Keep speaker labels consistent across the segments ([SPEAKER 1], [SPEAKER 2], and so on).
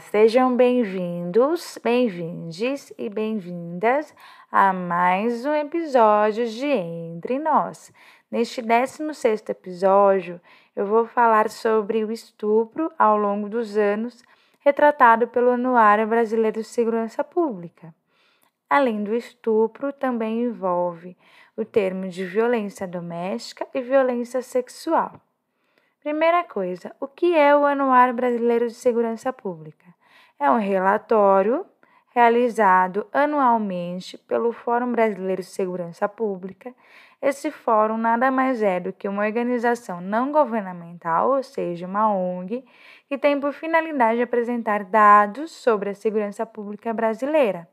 [SPEAKER 1] sejam bem-vindos, bem-vindes e bem-vindas a mais um episódio de Entre Nós. Neste 16 episódio, eu vou falar sobre o estupro ao longo dos anos, retratado pelo Anuário Brasileiro de Segurança Pública. Além do estupro, também envolve o termo de violência doméstica e violência sexual. Primeira coisa, o que é o Anuário Brasileiro de Segurança Pública? É um relatório realizado anualmente pelo Fórum Brasileiro de Segurança Pública. Esse fórum nada mais é do que uma organização não governamental, ou seja, uma ONG, que tem por finalidade apresentar dados sobre a segurança pública brasileira.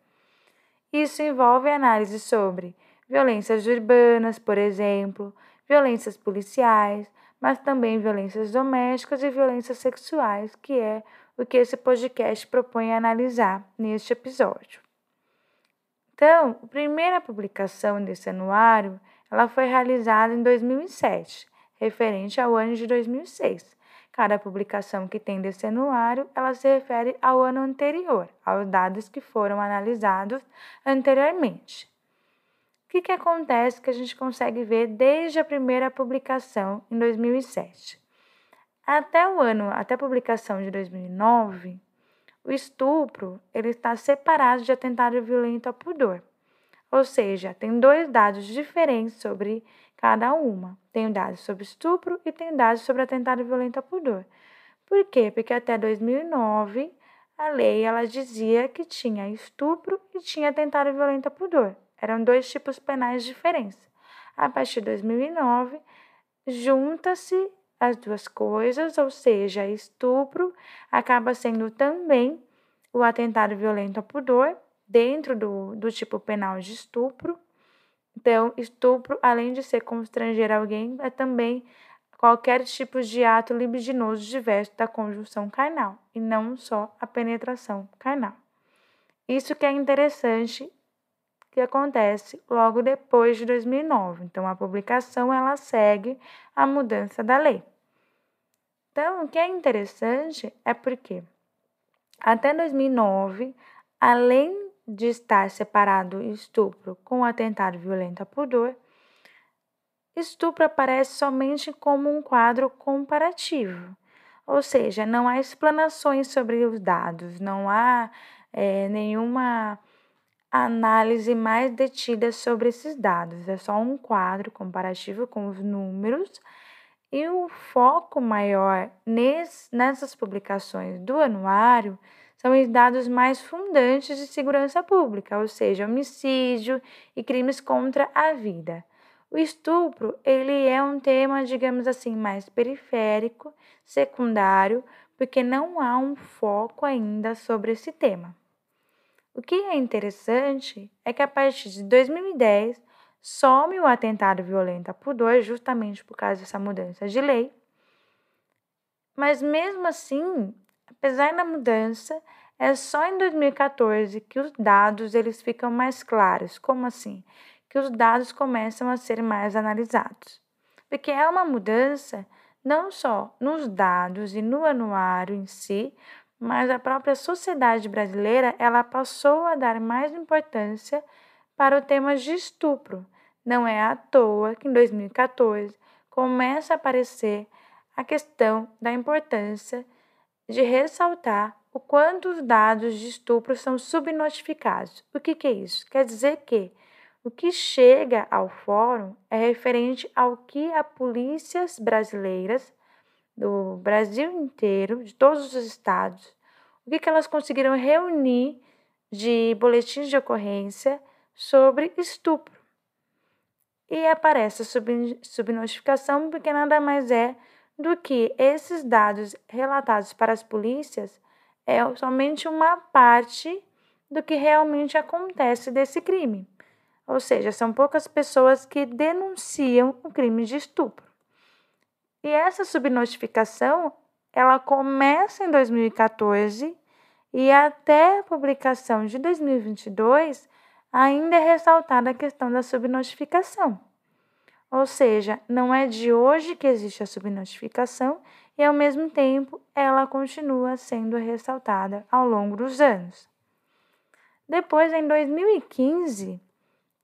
[SPEAKER 1] Isso envolve análise sobre violências urbanas, por exemplo, violências policiais, mas também violências domésticas e violências sexuais, que é o que esse podcast propõe analisar neste episódio. Então, a primeira publicação desse anuário, ela foi realizada em 2007, referente ao ano de 2006. Cada publicação que tem desse anuário, ela se refere ao ano anterior, aos dados que foram analisados anteriormente. O que, que acontece que a gente consegue ver desde a primeira publicação em 2007? Até o ano, até a publicação de 2009, o estupro ele está separado de atentado violento ao pudor. Ou seja, tem dois dados diferentes sobre cada uma. Tem dados sobre estupro e tem dados sobre atentado violento ao pudor. Por quê? Porque até 2009 a lei ela dizia que tinha estupro e tinha atentado violento ao pudor. Eram dois tipos penais diferentes. A partir de 2009, junta-se as duas coisas, ou seja, estupro acaba sendo também o atentado violento ao pudor, dentro do, do tipo penal de estupro. Então, estupro, além de ser constranger alguém, é também qualquer tipo de ato libidinoso diverso da conjunção carnal, e não só a penetração carnal. Isso que é interessante que acontece logo depois de 2009. Então, a publicação ela segue a mudança da lei. Então, o que é interessante é porque até 2009, além de estar separado estupro com atentado violento a pudor, estupro aparece somente como um quadro comparativo, ou seja, não há explanações sobre os dados, não há é, nenhuma análise mais detida sobre esses dados. É só um quadro comparativo com os números e o foco maior nessas publicações do anuário são os dados mais fundantes de segurança pública, ou seja, homicídio e crimes contra a vida. O estupro, ele é um tema, digamos assim, mais periférico, secundário, porque não há um foco ainda sobre esse tema. O que é interessante é que a partir de 2010 some o atentado violento a pudor, justamente por causa dessa mudança de lei. Mas mesmo assim, apesar da mudança, é só em 2014 que os dados eles ficam mais claros. Como assim? Que os dados começam a ser mais analisados. Porque é uma mudança não só nos dados e no anuário em si, mas a própria sociedade brasileira ela passou a dar mais importância para o tema de estupro. Não é à toa que em 2014 começa a aparecer a questão da importância de ressaltar o quanto os dados de estupro são subnotificados. O que, que é isso? Quer dizer que o que chega ao fórum é referente ao que as polícias brasileiras do Brasil inteiro, de todos os estados, o que, que elas conseguiram reunir de boletins de ocorrência sobre estupro. E aparece a sub, subnotificação porque nada mais é do que esses dados relatados para as polícias é somente uma parte do que realmente acontece desse crime. Ou seja, são poucas pessoas que denunciam o crime de estupro. E essa subnotificação, ela começa em 2014 e até a publicação de 2022 ainda é ressaltada a questão da subnotificação. Ou seja, não é de hoje que existe a subnotificação e, ao mesmo tempo, ela continua sendo ressaltada ao longo dos anos. Depois, em 2015,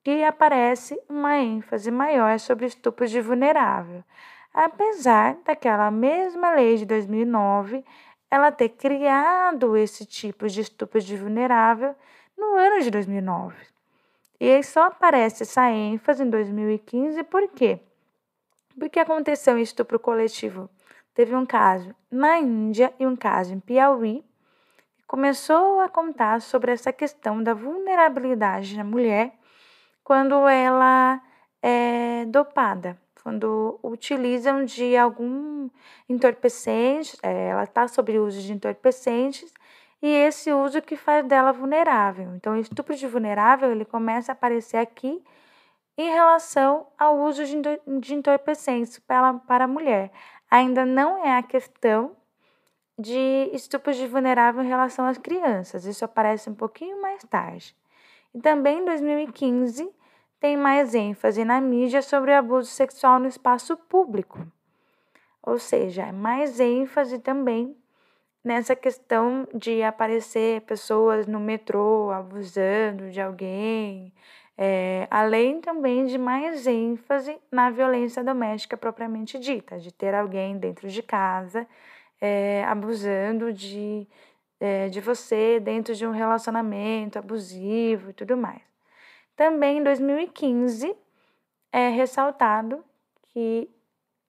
[SPEAKER 1] que aparece uma ênfase maior sobre estupro de vulnerável, apesar daquela mesma lei de 2009 ela ter criado esse tipo de estupro de vulnerável no ano de 2009. E aí só aparece essa ênfase em 2015 por quê? Porque aconteceu um estupro coletivo. Teve um caso na Índia e um caso em Piauí. Começou a contar sobre essa questão da vulnerabilidade da mulher quando ela é dopada quando utilizam de algum entorpecente, é, ela está sobre o uso de entorpecentes e esse uso que faz dela vulnerável. Então, o estupro de vulnerável ele começa a aparecer aqui em relação ao uso de entorpecentes para, para a mulher. Ainda não é a questão de estupro de vulnerável em relação às crianças. Isso aparece um pouquinho mais tarde. E também em 2015 tem mais ênfase na mídia sobre o abuso sexual no espaço público. Ou seja, é mais ênfase também nessa questão de aparecer pessoas no metrô abusando de alguém, é, além também de mais ênfase na violência doméstica propriamente dita, de ter alguém dentro de casa é, abusando de, é, de você dentro de um relacionamento abusivo e tudo mais. Também em 2015 é ressaltado que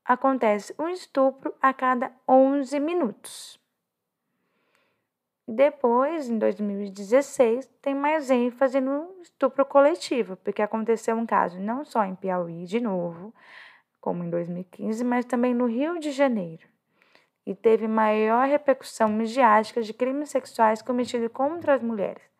[SPEAKER 1] acontece um estupro a cada 11 minutos. Depois, em 2016, tem mais ênfase no estupro coletivo, porque aconteceu um caso não só em Piauí, de novo, como em 2015, mas também no Rio de Janeiro. E teve maior repercussão midiática de crimes sexuais cometidos contra as mulheres.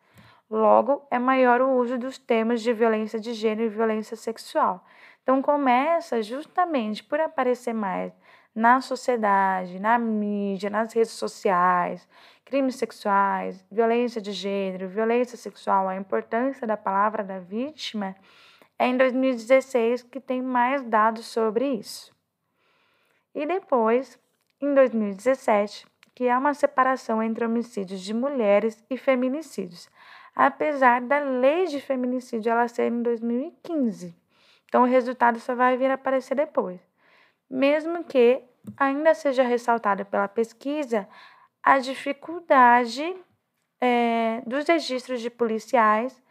[SPEAKER 1] Logo, é maior o uso dos termos de violência de gênero e violência sexual. Então, começa justamente por aparecer mais na sociedade, na mídia, nas redes sociais, crimes sexuais, violência de gênero, violência sexual, a importância da palavra da vítima, é em 2016 que tem mais dados sobre isso. E depois, em 2017, que há uma separação entre homicídios de mulheres e feminicídios apesar da lei de feminicídio ela ser em 2015. Então o resultado só vai vir aparecer depois. Mesmo que ainda seja ressaltada pela pesquisa a dificuldade é, dos registros de policiais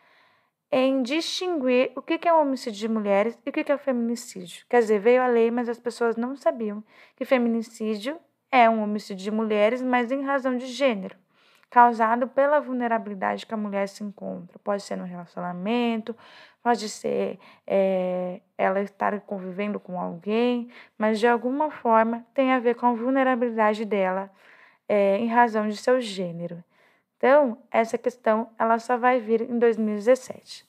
[SPEAKER 1] em distinguir o que é um homicídio de mulheres e o que é um feminicídio. Quer dizer, veio a lei, mas as pessoas não sabiam que feminicídio é um homicídio de mulheres, mas em razão de gênero causado pela vulnerabilidade que a mulher se encontra. Pode ser no relacionamento, pode ser é, ela estar convivendo com alguém, mas de alguma forma tem a ver com a vulnerabilidade dela é, em razão de seu gênero. Então, essa questão ela só vai vir em 2017.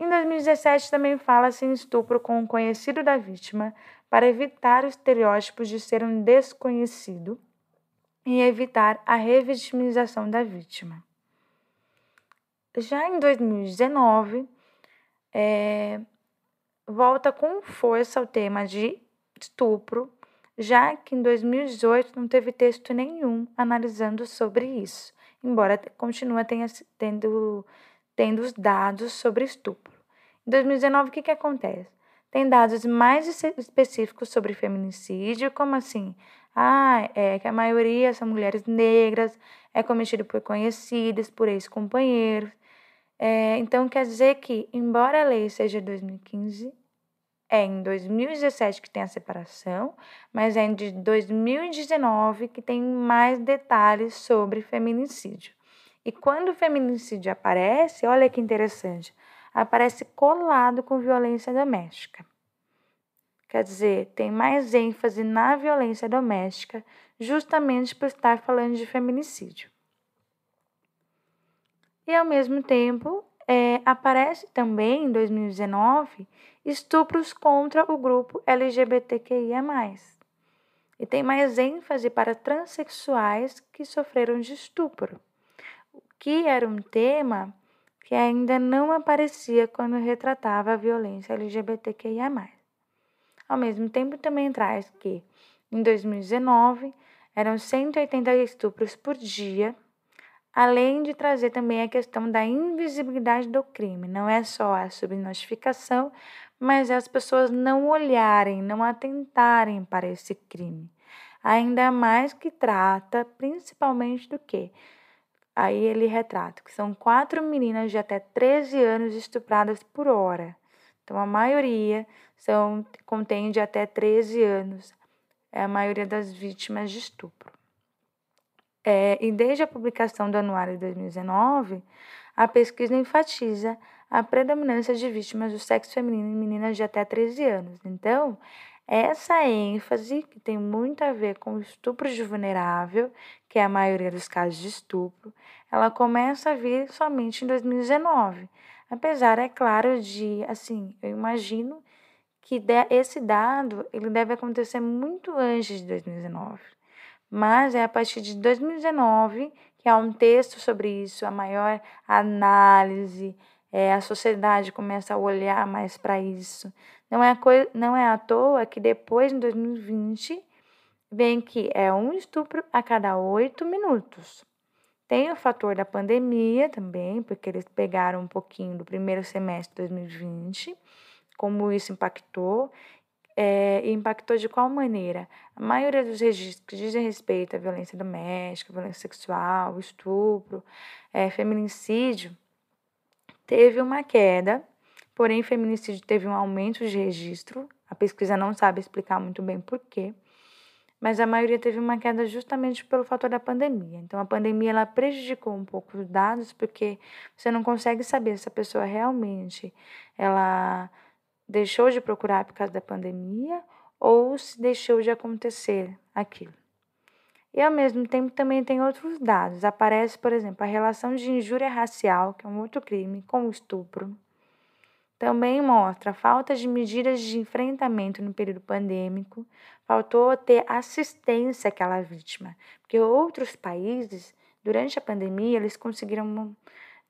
[SPEAKER 1] Em 2017 também fala-se em estupro com o conhecido da vítima para evitar o estereótipo de ser um desconhecido e evitar a revitimização da vítima. Já em 2019, é, volta com força ao tema de estupro, já que em 2018 não teve texto nenhum analisando sobre isso, embora continue tendo, tendo os dados sobre estupro. Em 2019, o que, que acontece? Tem dados mais específicos sobre feminicídio, como assim? Ah, é que a maioria são mulheres negras, é cometido por conhecidas, por ex-companheiros. É, então, quer dizer que, embora a lei seja de 2015, é em 2017 que tem a separação, mas é em 2019 que tem mais detalhes sobre feminicídio. E quando o feminicídio aparece, olha que interessante, aparece colado com violência doméstica. Quer dizer, tem mais ênfase na violência doméstica, justamente por estar falando de feminicídio. E ao mesmo tempo, é, aparece também em 2019 estupros contra o grupo LGBTQIA. E tem mais ênfase para transexuais que sofreram de estupro, o que era um tema que ainda não aparecia quando retratava a violência LGBTQIA. Ao mesmo tempo, também traz que Em 2019, eram 180 estupros por dia, além de trazer também a questão da invisibilidade do crime. Não é só a subnotificação, mas é as pessoas não olharem, não atentarem para esse crime. Ainda mais que trata principalmente do que? Aí ele retrata que são quatro meninas de até 13 anos estupradas por hora. Então a maioria são contém de até 13 anos é a maioria das vítimas de estupro. É, e desde a publicação do Anuário de 2019, a pesquisa enfatiza a predominância de vítimas do sexo feminino em meninas de até 13 anos. Então, essa ênfase, que tem muito a ver com o estupro de vulnerável, que é a maioria dos casos de estupro, ela começa a vir somente em 2019. Apesar, é claro, de, assim, eu imagino que esse dado ele deve acontecer muito antes de 2019. Mas é a partir de 2019 que há um texto sobre isso, a maior análise, é, a sociedade começa a olhar mais para isso. Não é, não é à toa que depois, em 2020, vem que é um estupro a cada oito minutos. Tem o fator da pandemia também, porque eles pegaram um pouquinho do primeiro semestre de 2020 como isso impactou é, impactou de qual maneira? A maioria dos registros que dizem respeito à violência doméstica, violência sexual, estupro, é, feminicídio, teve uma queda, porém feminicídio teve um aumento de registro. A pesquisa não sabe explicar muito bem por quê, mas a maioria teve uma queda justamente pelo fator da pandemia. Então a pandemia ela prejudicou um pouco os dados porque você não consegue saber se a pessoa realmente ela deixou de procurar por causa da pandemia ou se deixou de acontecer aquilo. E ao mesmo tempo também tem outros dados. Aparece, por exemplo, a relação de injúria racial, que é um outro crime, com o estupro. Também mostra falta de medidas de enfrentamento no período pandêmico, faltou ter assistência àquela vítima, porque outros países, durante a pandemia, eles conseguiram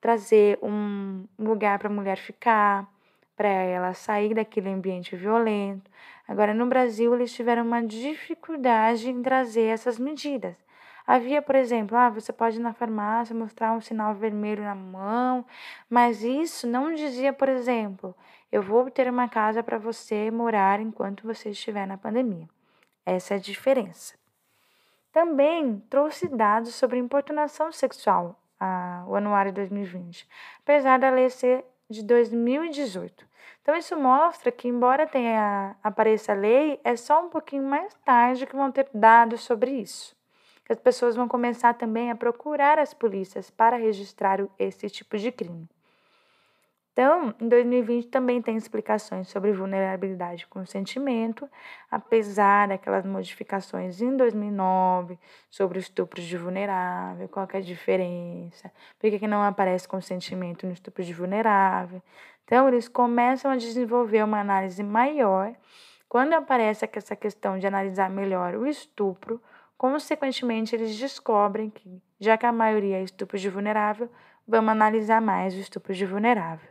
[SPEAKER 1] trazer um lugar para a mulher ficar, para ela sair daquele ambiente violento. Agora, no Brasil, eles tiveram uma dificuldade em trazer essas medidas. Havia, por exemplo, ah, você pode ir na farmácia mostrar um sinal vermelho na mão, mas isso não dizia, por exemplo, eu vou ter uma casa para você morar enquanto você estiver na pandemia. Essa é a diferença. Também trouxe dados sobre importunação sexual, a, o anuário 2020, apesar da lei ser de 2018. Então, isso mostra que, embora tenha apareça a lei, é só um pouquinho mais tarde que vão ter dados sobre isso. As pessoas vão começar também a procurar as polícias para registrar esse tipo de crime. Então, em 2020 também tem explicações sobre vulnerabilidade e consentimento, apesar daquelas modificações em 2009 sobre estupro de vulnerável, qual é a diferença, por que, que não aparece consentimento no estupro de vulnerável. Então, eles começam a desenvolver uma análise maior. Quando aparece essa questão de analisar melhor o estupro, consequentemente, eles descobrem que, já que a maioria é estupro de vulnerável, vamos analisar mais o estupro de vulnerável.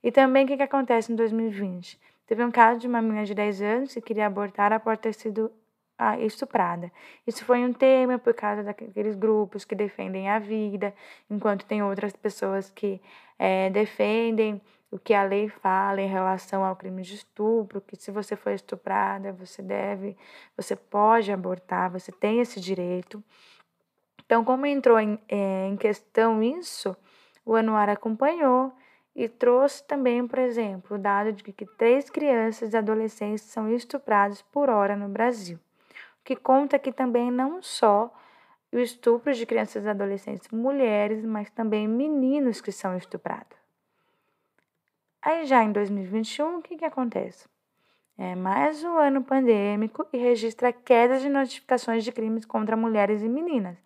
[SPEAKER 1] E também o que, que acontece em 2020? Teve um caso de uma menina de 10 anos que queria abortar após ter sido ah, estuprada. Isso foi um tema por causa daqueles grupos que defendem a vida, enquanto tem outras pessoas que é, defendem o que a lei fala em relação ao crime de estupro, que se você for estuprada, você deve, você pode abortar, você tem esse direito. Então, como entrou em, é, em questão isso, o anuário acompanhou e trouxe também, por exemplo, o dado de que três crianças e adolescentes são estuprados por hora no Brasil, o que conta que também não só o estupro de crianças e adolescentes mulheres, mas também meninos que são estuprados. Aí já em 2021, o que, que acontece? É mais um ano pandêmico e registra quedas de notificações de crimes contra mulheres e meninas.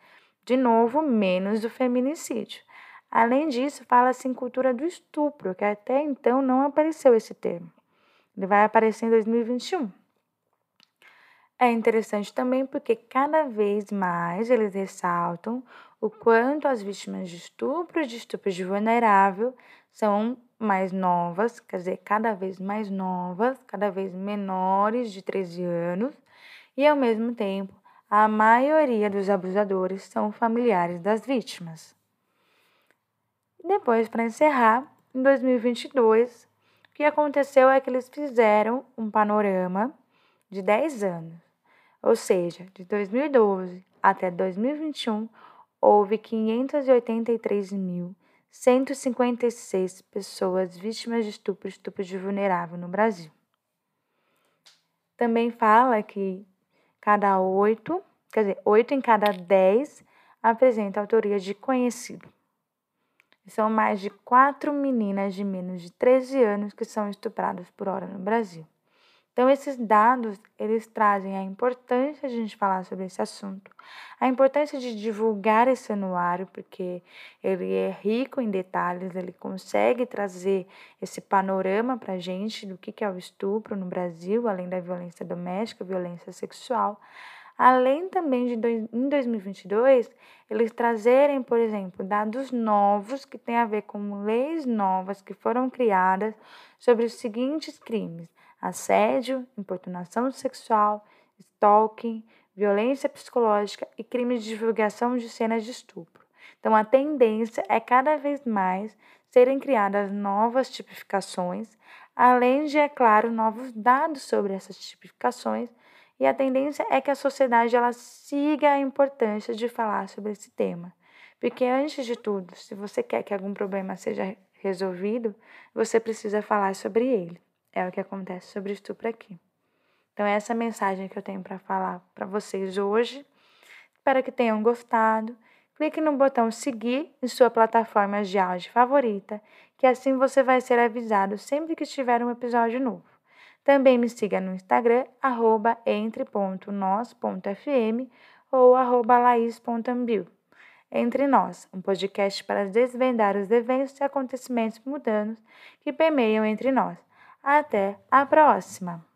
[SPEAKER 1] De novo, menos do feminicídio. Além disso, fala-se em cultura do estupro, que até então não apareceu esse termo. Ele vai aparecer em 2021. É interessante também porque cada vez mais eles ressaltam o quanto as vítimas de estupro e de estupro de vulnerável são mais novas, quer dizer, cada vez mais novas, cada vez menores de 13 anos, e, ao mesmo tempo, a maioria dos abusadores são familiares das vítimas. Depois, para encerrar, em 2022, o que aconteceu é que eles fizeram um panorama de 10 anos, ou seja, de 2012 até 2021, houve 583.156 pessoas vítimas de estupro estupro de vulnerável no Brasil. Também fala que cada oito, quer dizer, oito em cada dez apresenta autoria de conhecido. São mais de quatro meninas de menos de 13 anos que são estupradas por hora no Brasil. Então, esses dados, eles trazem a importância de a gente falar sobre esse assunto, a importância de divulgar esse anuário, porque ele é rico em detalhes, ele consegue trazer esse panorama para a gente do que é o estupro no Brasil, além da violência doméstica, violência sexual. Além também de, em 2022, eles trazerem, por exemplo, dados novos que têm a ver com leis novas que foram criadas sobre os seguintes crimes assédio, importunação sexual, stalking, violência psicológica e crimes de divulgação de cenas de estupro. Então, a tendência é cada vez mais serem criadas novas tipificações, além de, é claro, novos dados sobre essas tipificações, e a tendência é que a sociedade ela siga a importância de falar sobre esse tema. Porque, antes de tudo, se você quer que algum problema seja resolvido, você precisa falar sobre ele. É o que acontece sobre estupro aqui. Então, é essa mensagem que eu tenho para falar para vocês hoje. Espero que tenham gostado. Clique no botão seguir em sua plataforma de áudio favorita, que assim você vai ser avisado sempre que tiver um episódio novo. Também me siga no Instagram, entre.nos.fm ou arroba laís.ambil. Entre Nós, um podcast para desvendar os eventos e acontecimentos mudanos que permeiam entre nós. Até a próxima!